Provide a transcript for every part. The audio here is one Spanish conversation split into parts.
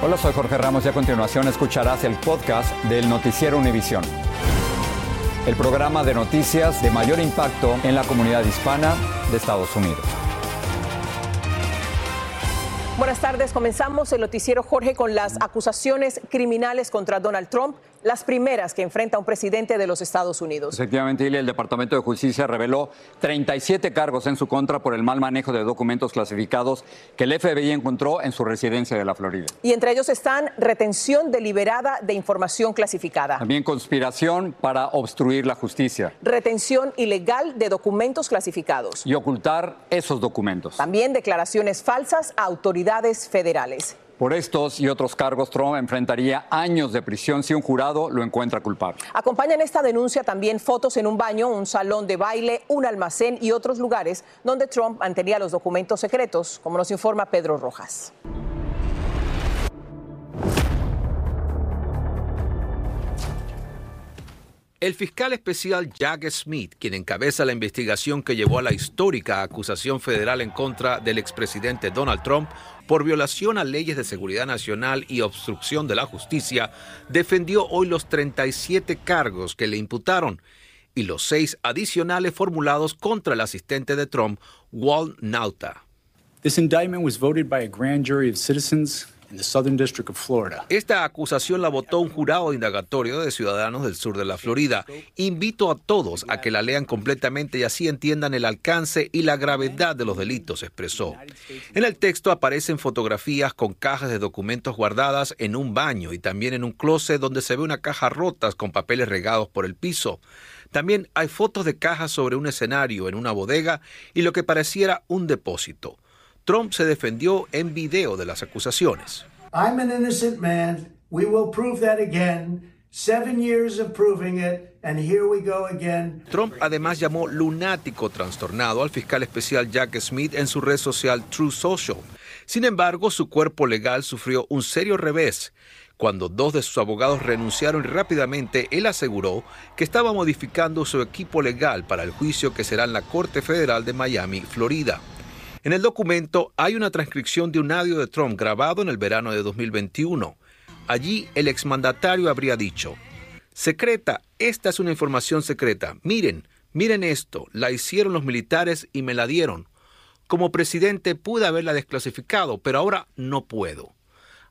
Hola, soy Jorge Ramos y a continuación escucharás el podcast del Noticiero Univisión. El programa de noticias de mayor impacto en la comunidad hispana de Estados Unidos. Buenas tardes. Comenzamos el noticiero Jorge con las acusaciones criminales contra Donald Trump, las primeras que enfrenta un presidente de los Estados Unidos. Efectivamente, el Departamento de Justicia reveló 37 cargos en su contra por el mal manejo de documentos clasificados que el FBI encontró en su residencia de la Florida. Y entre ellos están retención deliberada de información clasificada. También conspiración para obstruir la justicia. Retención ilegal de documentos clasificados. Y ocultar esos documentos. También declaraciones falsas a autoridades federales. Por estos y otros cargos, Trump enfrentaría años de prisión si un jurado lo encuentra culpable. Acompañan esta denuncia también fotos en un baño, un salón de baile, un almacén y otros lugares donde Trump mantenía los documentos secretos, como nos informa Pedro Rojas. El fiscal especial Jack Smith, quien encabeza la investigación que llevó a la histórica acusación federal en contra del expresidente Donald Trump por violación a leyes de seguridad nacional y obstrucción de la justicia, defendió hoy los 37 cargos que le imputaron y los seis adicionales formulados contra el asistente de Trump, Walt Nauta. This indictment was voted by a grand jury of citizens esta acusación la votó un jurado indagatorio de ciudadanos del sur de la Florida. Invito a todos a que la lean completamente y así entiendan el alcance y la gravedad de los delitos, expresó. En el texto aparecen fotografías con cajas de documentos guardadas en un baño y también en un closet donde se ve una caja rota con papeles regados por el piso. También hay fotos de cajas sobre un escenario en una bodega y lo que pareciera un depósito. Trump se defendió en video de las acusaciones. I'm an innocent man. We will prove that again. Seven years of proving it, and here we go again. Trump además llamó lunático trastornado al fiscal especial Jack Smith en su red social True Social. Sin embargo, su cuerpo legal sufrió un serio revés. Cuando dos de sus abogados renunciaron rápidamente, él aseguró que estaba modificando su equipo legal para el juicio que será en la Corte Federal de Miami, Florida. En el documento hay una transcripción de un audio de Trump grabado en el verano de 2021. Allí el exmandatario habría dicho, Secreta, esta es una información secreta. Miren, miren esto, la hicieron los militares y me la dieron. Como presidente pude haberla desclasificado, pero ahora no puedo.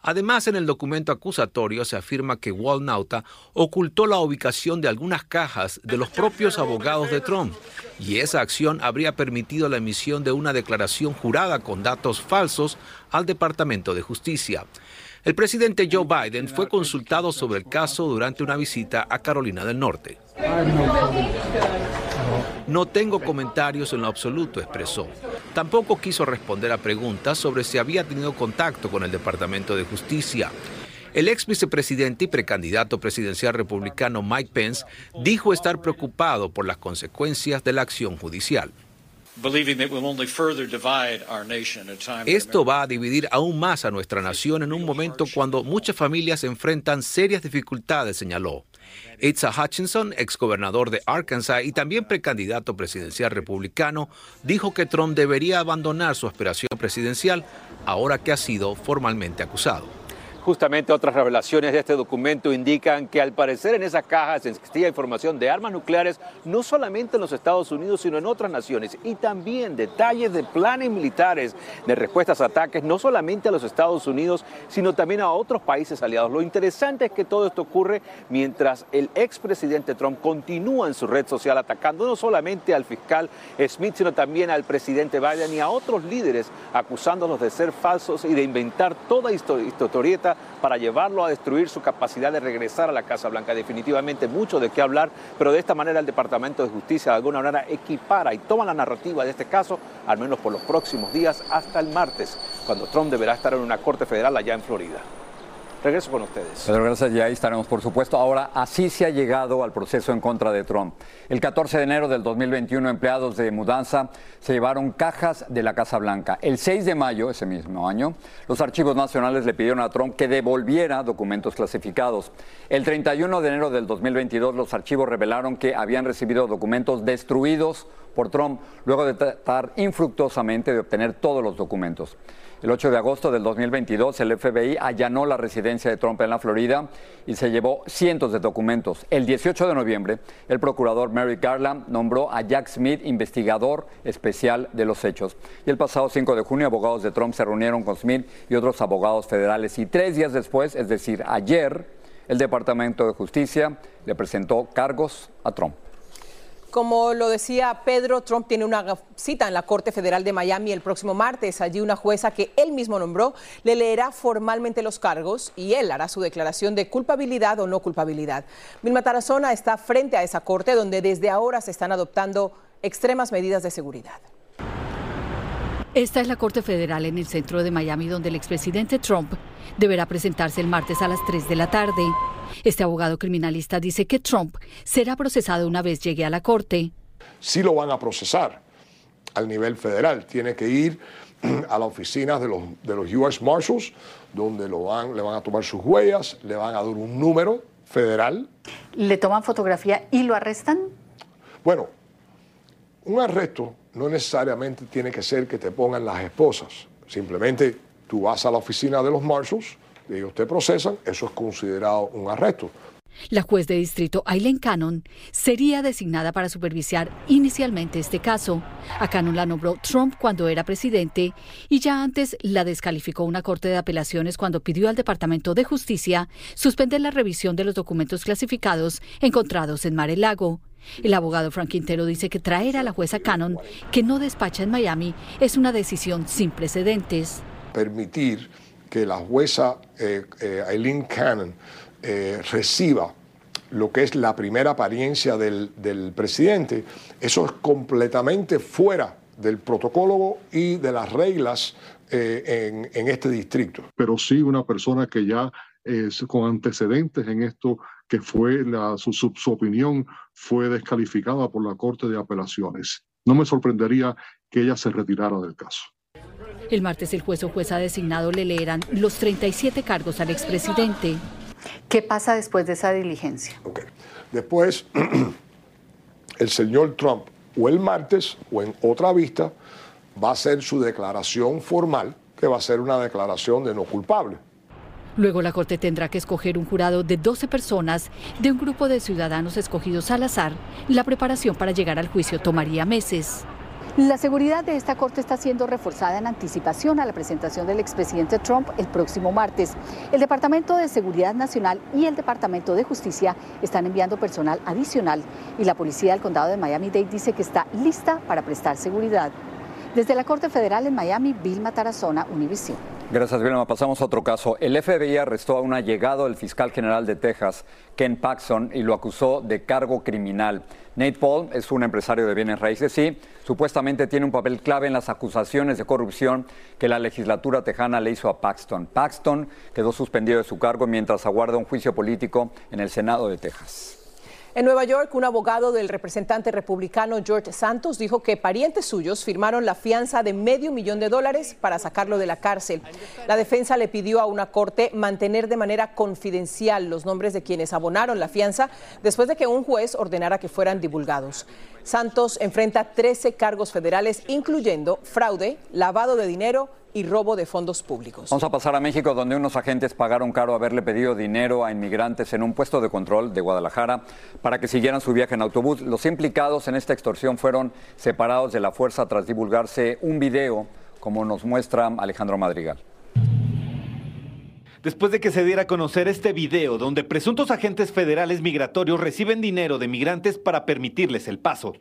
Además, en el documento acusatorio se afirma que Walt Nauta ocultó la ubicación de algunas cajas de los propios abogados de Trump y esa acción habría permitido la emisión de una declaración jurada con datos falsos al Departamento de Justicia. El presidente Joe Biden fue consultado sobre el caso durante una visita a Carolina del Norte. No tengo comentarios en lo absoluto, expresó. Tampoco quiso responder a preguntas sobre si había tenido contacto con el Departamento de Justicia. El ex vicepresidente y precandidato presidencial republicano Mike Pence dijo estar preocupado por las consecuencias de la acción judicial. Esto va a dividir aún más a nuestra nación en un momento cuando muchas familias enfrentan serias dificultades, señaló. Asa Hutchinson, exgobernador de Arkansas y también precandidato presidencial republicano, dijo que Trump debería abandonar su aspiración presidencial ahora que ha sido formalmente acusado. Justamente otras revelaciones de este documento indican que al parecer en esas cajas existía información de armas nucleares no solamente en los Estados Unidos, sino en otras naciones y también detalles de planes militares de respuestas a ataques no solamente a los Estados Unidos, sino también a otros países aliados. Lo interesante es que todo esto ocurre mientras el expresidente Trump continúa en su red social atacando no solamente al fiscal Smith, sino también al presidente Biden y a otros líderes acusándolos de ser falsos y de inventar toda historieta para llevarlo a destruir su capacidad de regresar a la Casa Blanca. Definitivamente mucho de qué hablar, pero de esta manera el Departamento de Justicia de alguna manera equipara y toma la narrativa de este caso, al menos por los próximos días, hasta el martes, cuando Trump deberá estar en una corte federal allá en Florida. Regreso con ustedes. Pedro, gracias. Y ahí estaremos, por supuesto. Ahora, así se ha llegado al proceso en contra de Trump. El 14 de enero del 2021, empleados de mudanza se llevaron cajas de la Casa Blanca. El 6 de mayo, ese mismo año, los archivos nacionales le pidieron a Trump que devolviera documentos clasificados. El 31 de enero del 2022, los archivos revelaron que habían recibido documentos destruidos por Trump luego de tratar infructuosamente de obtener todos los documentos. El 8 de agosto del 2022, el FBI allanó la residencia de Trump en la Florida y se llevó cientos de documentos. El 18 de noviembre, el procurador Merrick Garland nombró a Jack Smith investigador especial de los hechos. Y el pasado 5 de junio, abogados de Trump se reunieron con Smith y otros abogados federales. Y tres días después, es decir, ayer, el Departamento de Justicia le presentó cargos a Trump. Como lo decía Pedro, Trump tiene una cita en la Corte Federal de Miami el próximo martes. Allí una jueza que él mismo nombró le leerá formalmente los cargos y él hará su declaración de culpabilidad o no culpabilidad. Vilma Tarazona está frente a esa corte donde desde ahora se están adoptando extremas medidas de seguridad. Esta es la Corte Federal en el centro de Miami donde el expresidente Trump deberá presentarse el martes a las 3 de la tarde. Este abogado criminalista dice que Trump será procesado una vez llegue a la Corte. Sí lo van a procesar al nivel federal. Tiene que ir a las oficinas de los, de los U.S. Marshals, donde lo van, le van a tomar sus huellas, le van a dar un número federal. ¿Le toman fotografía y lo arrestan? Bueno, un arresto no necesariamente tiene que ser que te pongan las esposas. Simplemente tú vas a la oficina de los marshals, ellos te procesan, eso es considerado un arresto. La juez de distrito Aileen Cannon sería designada para supervisar inicialmente este caso. A Cannon la nombró Trump cuando era presidente y ya antes la descalificó una corte de apelaciones cuando pidió al Departamento de Justicia suspender la revisión de los documentos clasificados encontrados en Mar el Lago. El abogado Frank Quintero dice que traer a la jueza Cannon, que no despacha en Miami, es una decisión sin precedentes. Permitir que la jueza eh, eh, Eileen Cannon eh, reciba lo que es la primera apariencia del, presidente, eso es completamente fuera del protocolo y de las reglas en, este distrito. Pero sí una persona que ya es con antecedentes en esto, que fue su, su opinión fue descalificada por la Corte de Apelaciones. No me sorprendería que ella se retirara del caso. El martes el juez o jueza designado le leerán los 37 cargos al expresidente. ¿Qué pasa después de esa diligencia? Después, el señor Trump o el martes o en otra vista va a hacer su declaración formal, que va a ser una declaración de no culpable. Luego la Corte tendrá que escoger un jurado de 12 personas de un grupo de ciudadanos escogidos al azar. La preparación para llegar al juicio tomaría meses. La seguridad de esta corte está siendo reforzada en anticipación a la presentación del expresidente Trump el próximo martes. El Departamento de Seguridad Nacional y el Departamento de Justicia están enviando personal adicional y la policía del condado de Miami-Dade dice que está lista para prestar seguridad. Desde la Corte Federal en Miami, Vilma Tarazona, Univision. Gracias, Vilma. Pasamos a otro caso. El FBI arrestó a un allegado del fiscal general de Texas, Ken Paxson, y lo acusó de cargo criminal. Nate Paul es un empresario de bienes raíces y supuestamente tiene un papel clave en las acusaciones de corrupción que la legislatura tejana le hizo a Paxton. Paxton quedó suspendido de su cargo mientras aguarda un juicio político en el Senado de Texas. En Nueva York, un abogado del representante republicano George Santos dijo que parientes suyos firmaron la fianza de medio millón de dólares para sacarlo de la cárcel. La defensa le pidió a una corte mantener de manera confidencial los nombres de quienes abonaron la fianza después de que un juez ordenara que fueran divulgados. Santos enfrenta 13 cargos federales, incluyendo fraude, lavado de dinero y robo de fondos públicos. Vamos a pasar a México, donde unos agentes pagaron caro haberle pedido dinero a inmigrantes en un puesto de control de Guadalajara para que siguieran su viaje en autobús. Los implicados en esta extorsión fueron separados de la fuerza tras divulgarse un video, como nos muestra Alejandro Madrigal. Después de que se diera a conocer este video donde presuntos agentes federales migratorios reciben dinero de migrantes para permitirles el paso.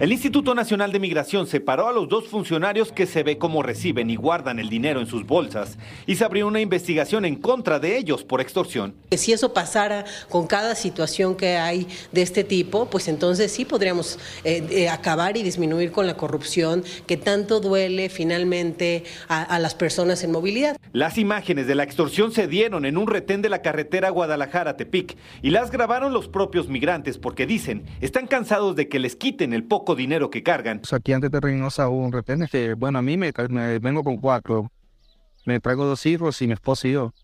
El Instituto Nacional de Migración separó a los dos funcionarios que se ve cómo reciben y guardan el dinero en sus bolsas y se abrió una investigación en contra de ellos por extorsión. Si eso pasara con cada situación que hay de este tipo, pues entonces sí podríamos eh, eh, acabar y disminuir con la corrupción que tanto duele finalmente a, a las personas en movilidad. Las imágenes de la extorsión se dieron en un retén de la carretera Guadalajara-Tepic y las grabaron los propios migrantes porque dicen están cansados de que les quiten el poco dinero que cargan. Aquí antes de Reynosa hubo un retén. Este, bueno, a mí me, me, vengo con cuatro. Me traigo dos hijos y mi esposo y yo.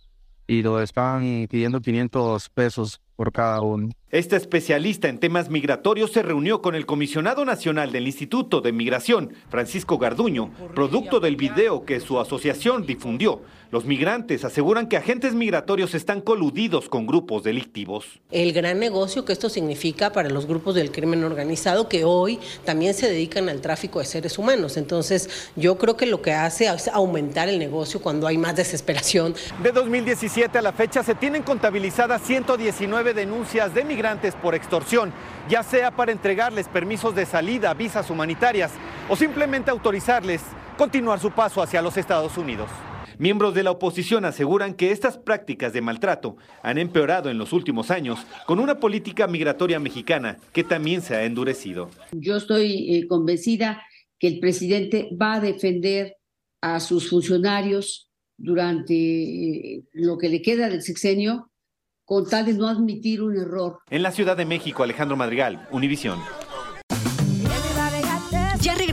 Y lo están pidiendo 500 pesos por cada uno. Este especialista en temas migratorios se reunió con el comisionado nacional del Instituto de Migración, Francisco Garduño, producto del video que su asociación difundió. Los migrantes aseguran que agentes migratorios están coludidos con grupos delictivos. El gran negocio que esto significa para los grupos del crimen organizado que hoy también se dedican al tráfico de seres humanos. Entonces, yo creo que lo que hace es aumentar el negocio cuando hay más desesperación. De 2017 a la fecha se tienen contabilizadas 119 denuncias de migrantes por extorsión, ya sea para entregarles permisos de salida, visas humanitarias o simplemente autorizarles continuar su paso hacia los Estados Unidos. Miembros de la oposición aseguran que estas prácticas de maltrato han empeorado en los últimos años con una política migratoria mexicana que también se ha endurecido. Yo estoy eh, convencida que el presidente va a defender a sus funcionarios durante eh, lo que le queda del sexenio con tal de no admitir un error. En la Ciudad de México, Alejandro Madrigal, Univisión.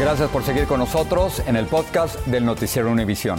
Gracias por seguir con nosotros en el podcast del Noticiero Univisión.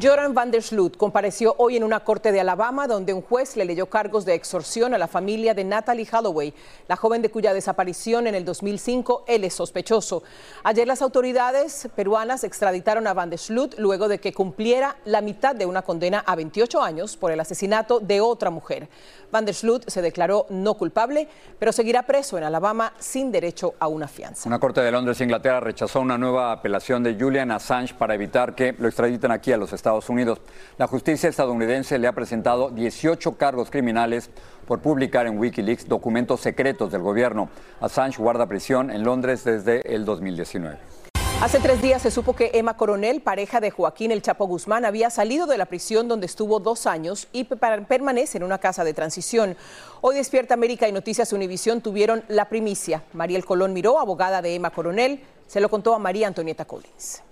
Joran van der Sloot compareció hoy en una corte de Alabama donde un juez le leyó cargos de extorsión a la familia de Natalie Holloway, la joven de cuya desaparición en el 2005 él es sospechoso. Ayer las autoridades peruanas extraditaron a van der Sloot luego de que cumpliera la mitad de una condena a 28 años por el asesinato de otra mujer. Van der Sloot se declaró no culpable, pero seguirá preso en Alabama sin derecho a una fianza. Una corte de Londres, Inglaterra, rechazó una nueva apelación de Julian Assange para evitar que lo extraditen aquí a los Estados Unidos. La justicia estadounidense le ha presentado 18 cargos criminales por publicar en Wikileaks documentos secretos del gobierno. Assange guarda prisión en Londres desde el 2019. Hace tres días se supo que Emma Coronel, pareja de Joaquín El Chapo Guzmán, había salido de la prisión donde estuvo dos años y permanece en una casa de transición. Hoy Despierta América y Noticias Univisión tuvieron la primicia. Mariel Colón Miró, abogada de Emma Coronel, se lo contó a María Antonieta Collins.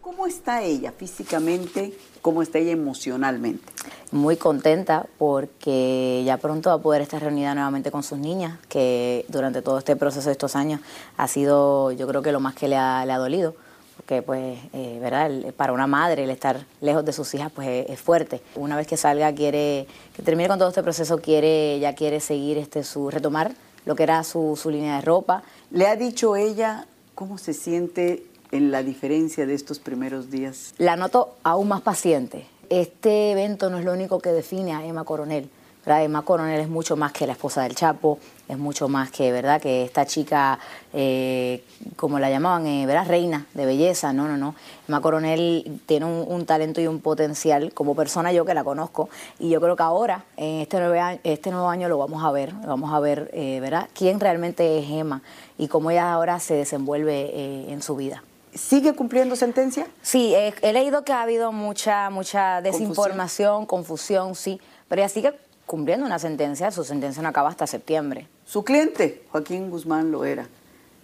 ¿Cómo está ella físicamente? ¿Cómo está ella emocionalmente? Muy contenta porque ya pronto va a poder estar reunida nuevamente con sus niñas, que durante todo este proceso de estos años ha sido yo creo que lo más que le ha, dolido, porque pues, eh, ¿verdad? para una madre el estar lejos de sus hijas pues es, fuerte. Una vez que salga quiere, que termine con todo este proceso, quiere, ya quiere seguir este, su, retomar lo que era su, su línea de ropa. ¿Le ha dicho ella cómo se siente en la diferencia de estos primeros días? La noto aún más paciente. Este evento no es lo único que define a Emma Coronel. Emma Coronel es mucho más que la esposa del Chapo, es mucho más que, ¿verdad? Que esta chica, eh, como la llamaban, eh, ¿verdad? Reina de belleza. No, no, no. Emma Coronel tiene un, talento y un potencial como persona, yo que la conozco. Y yo creo que ahora, en este nuevo año, este nuevo año lo vamos a ver. Vamos a ver, eh, ¿verdad? Quién realmente es Emma y cómo ella ahora se desenvuelve en su vida. ¿Sigue cumpliendo sentencia? Sí, he leído que ha habido mucha, mucha desinformación, confusión, sí, pero ella sigue cumpliendo una sentencia, su sentencia no acaba hasta septiembre. Su cliente, Joaquín Guzmán Loera,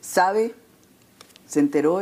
¿sabe, se enteró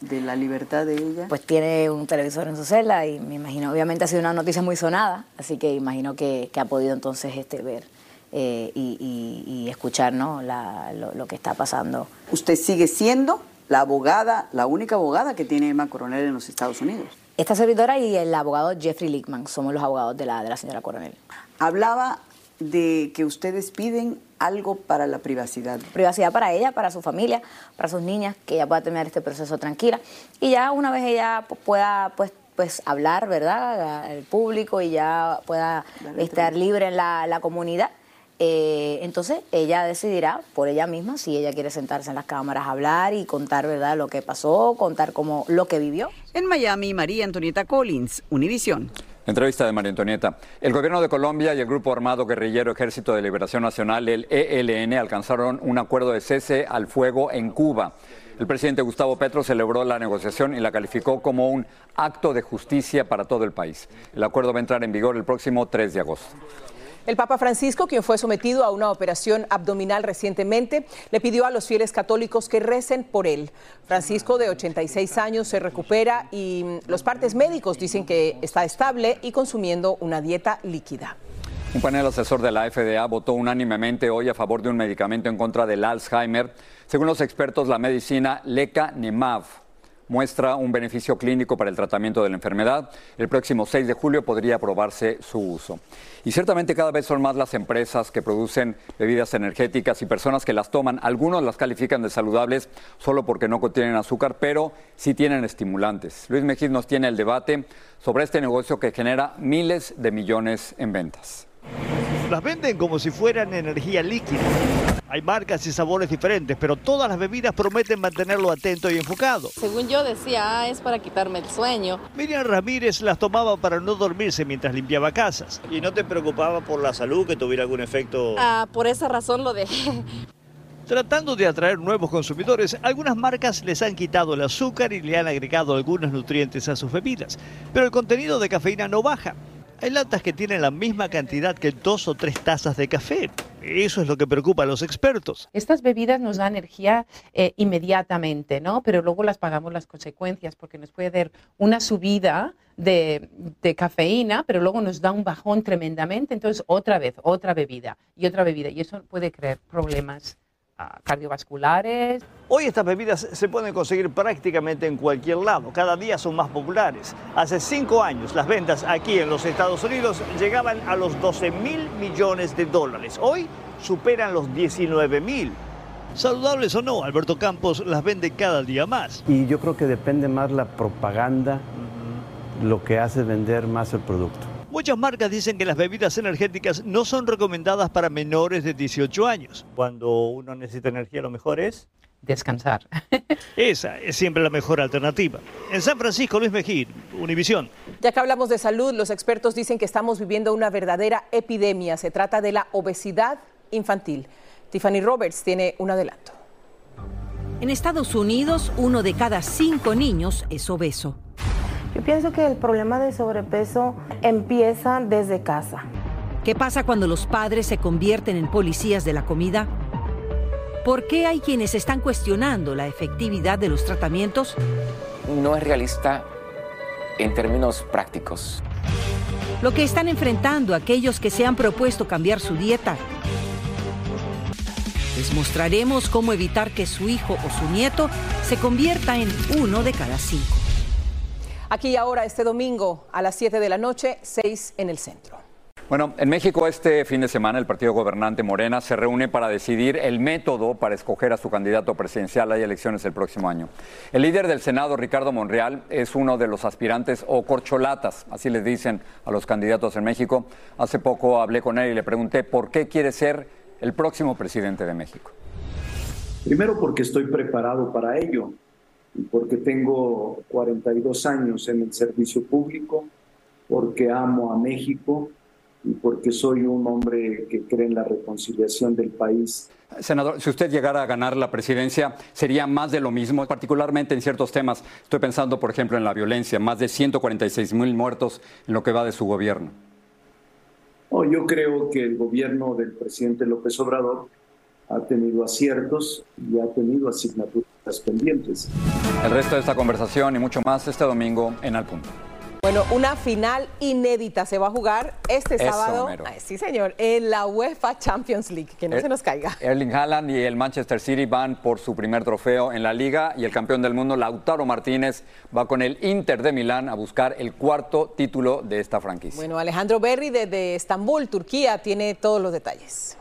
de la libertad de ella? Pues tiene un televisor en su celda y me imagino, obviamente ha sido una noticia muy sonada, así que imagino que, ha podido entonces este, ver eh, y, escuchar ¿no? lo, lo que está pasando. ¿Usted sigue siendo la abogada, la única abogada que tiene Emma Coronel en los Estados Unidos. Esta servidora y el abogado Jeffrey Lickman somos los abogados de la, de la señora Coronel. Hablaba de que ustedes piden algo para la privacidad. Privacidad para ella, para su familia, para sus niñas, que ella pueda terminar este proceso tranquila. Y ya una vez ella pueda pues, pues hablar, ¿verdad?, al público y ya pueda estar libre en la, la comunidad eh, entonces ella decidirá por ella misma si ella quiere sentarse en las cámaras a hablar y contar verdad lo que pasó, contar cómo lo que vivió. En Miami, María Antonieta Collins, Univisión. Entrevista de María Antonieta. El gobierno de Colombia y el grupo armado guerrillero Ejército de Liberación Nacional, el ELN, alcanzaron un acuerdo de cese al fuego en Cuba. El presidente Gustavo Petro celebró la negociación y la calificó como un acto de justicia para todo el país. El acuerdo va a entrar en vigor el próximo 3 de agosto. El Papa Francisco, quien fue sometido a una operación abdominal recientemente, le pidió a los fieles católicos que recen por él. Francisco, de 86 años, se recupera y los partes médicos dicen que está estable y consumiendo una dieta líquida. Un panel asesor de la FDA votó unánimemente hoy a favor de un medicamento en contra del Alzheimer. Según los expertos, la medicina Lecanemab muestra un beneficio clínico para el tratamiento de la enfermedad. El próximo 6 de julio podría aprobarse su uso. Y ciertamente cada vez son más las empresas que producen bebidas energéticas y personas que las toman. Algunos las califican de saludables solo porque no contienen azúcar, pero sí tienen estimulantes. Luis Mejid nos tiene el debate sobre este negocio que genera miles de millones en ventas. Las venden como si fueran energía líquida. Hay marcas y sabores diferentes, pero todas las bebidas prometen mantenerlo atento y enfocado. Según yo decía, ah, es para quitarme el sueño. Miriam Ramírez las tomaba para no dormirse mientras limpiaba casas. ¿Y no te preocupaba por la salud que tuviera algún efecto? Ah, por esa razón lo dejé. Tratando de atraer nuevos consumidores, algunas marcas les han quitado el azúcar y le han agregado algunos nutrientes a sus bebidas, pero el contenido de cafeína no baja. Hay latas que tienen la misma cantidad que dos o tres tazas de café. Eso es lo que preocupa a los expertos. Estas bebidas nos dan energía eh, inmediatamente, ¿no? Pero luego las pagamos las consecuencias porque nos puede dar una subida de, de, cafeína, pero luego nos da un bajón tremendamente. Entonces, otra vez, otra bebida y otra bebida. Y eso puede crear problemas cardiovasculares. Hoy estas bebidas se pueden conseguir prácticamente en cualquier lado, cada día son más populares. Hace cinco años las ventas aquí en los Estados Unidos llegaban a los 12 mil millones de dólares. Hoy superan los 19 mil. Saludables o no, Alberto Campos las vende cada día más. Y yo creo que depende más la propaganda, lo que hace vender más el producto. Muchas marcas dicen que las bebidas energéticas no son recomendadas para menores de 18 años. Cuando uno necesita energía, lo mejor es descansar. Esa es siempre la mejor alternativa. En San Francisco, Luis Mejía, Univisión. Ya que hablamos de salud, los expertos dicen que estamos viviendo una verdadera epidemia. Se trata de la obesidad infantil. Tiffany Roberts tiene un adelanto. En Estados Unidos, uno de cada cinco niños es obeso. Yo pienso que el problema de sobrepeso empieza desde casa. ¿Qué pasa cuando los padres se convierten en policías de la comida? ¿Por qué hay quienes están cuestionando la efectividad de los tratamientos? No es realista en términos prácticos. Lo que están enfrentando aquellos que se han propuesto cambiar su dieta les mostraremos cómo evitar que su hijo o su nieto se convierta en uno de cada cinco. Aquí y ahora, este domingo a las 7 de la noche, 6 en el centro. Bueno, en México este fin de semana el partido gobernante Morena se reúne para decidir el método para escoger a su candidato presidencial. Hay elecciones el próximo año. El líder del Senado, Ricardo Monreal, es uno de los aspirantes o corcholatas, así les dicen a los candidatos en México. Hace poco hablé con él y le pregunté por qué quiere ser el próximo presidente de México? Primero porque estoy preparado para ello porque tengo 42 años en el servicio público, porque amo a México y porque soy un hombre que cree en la reconciliación del país. Senador, si usted llegara a ganar la presidencia, ¿sería más de lo mismo? Particularmente en ciertos temas. Estoy pensando, por ejemplo, en la violencia, más de 146 mil muertos en lo que va de su gobierno. Oh, yo creo que el gobierno del presidente López Obrador ha tenido aciertos y ha tenido asignaturas pendientes. El resto de esta conversación y mucho más este domingo en Al Punto. Bueno, una final inédita se va a jugar este sábado. sí, señor, en la UEFA Champions League. Que no er- se nos caiga. Erling Haaland y el Manchester City van por su primer trofeo en la liga y el campeón del mundo, Lautaro Martínez, va con el Inter de Milán a buscar el cuarto título de esta franquicia. Bueno, Alejandro Berry desde Estambul, Turquía, tiene todos los detalles.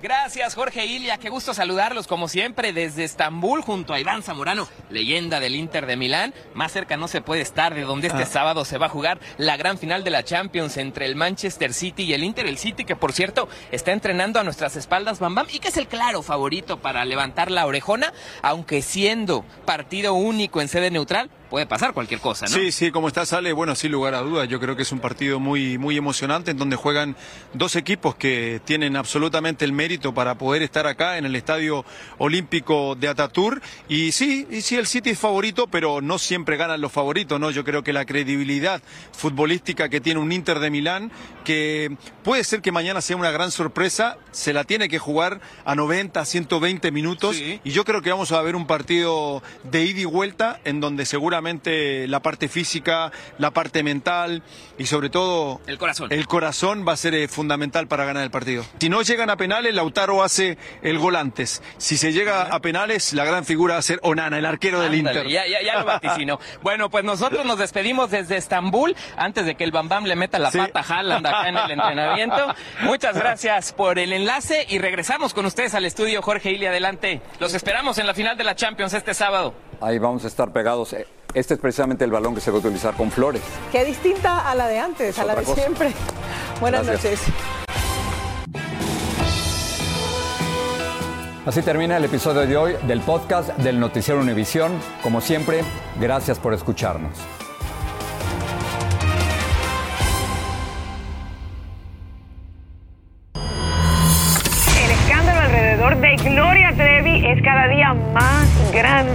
Gracias, Jorge Ilia. Qué gusto saludarlos, como siempre, desde Estambul, junto a Iván Zamorano, leyenda del Inter de Milán. Más cerca no se puede estar de donde este ah. sábado se va a jugar la gran final de la Champions entre el Manchester City y el Inter. El City, que por cierto está entrenando a nuestras espaldas Bam Bam y que es el claro favorito para levantar la orejona, aunque siendo partido único en sede neutral, puede pasar cualquier cosa, ¿no? Sí, sí, como está Sale, bueno, sin lugar a dudas, yo creo que es un partido muy, muy emocionante en donde juegan dos equipos que tienen absolutamente el mérito para poder estar acá en el Estadio Olímpico de Atatur. Y sí, y sí, el City es favorito, pero no siempre ganan los favoritos, ¿no? Yo creo que la credibilidad futbolística que tiene un Inter de Milán, que puede ser que mañana sea una gran sorpresa, se la tiene que jugar a 90, 120 minutos. Y yo creo que vamos a ver un partido de ida y vuelta en donde seguramente la parte física, la parte mental y sobre todo el corazón. El corazón va a ser eh, fundamental para ganar el partido. Si no llegan a penales, Lautaro hace el gol antes. Si se llega a penales, la gran figura va a ser Onana, el arquero del Inter. Ya, ya, ya lo vaticino. bueno, pues nosotros nos despedimos desde Estambul antes de que el Bambam le meta la pata a Haaland acá en el entrenamiento. Muchas gracias por el enlace y regresamos con ustedes al estudio Jorge Ili adelante. Los esperamos en la final de la Champions este sábado. Ahí vamos a estar pegados. Eh, este es precisamente el balón que se va a utilizar con flores. Qué distinta a la de antes, a la de siempre. Buenas noches. Así termina el episodio de hoy del podcast del Noticiero Univisión. Como siempre, gracias por escucharnos.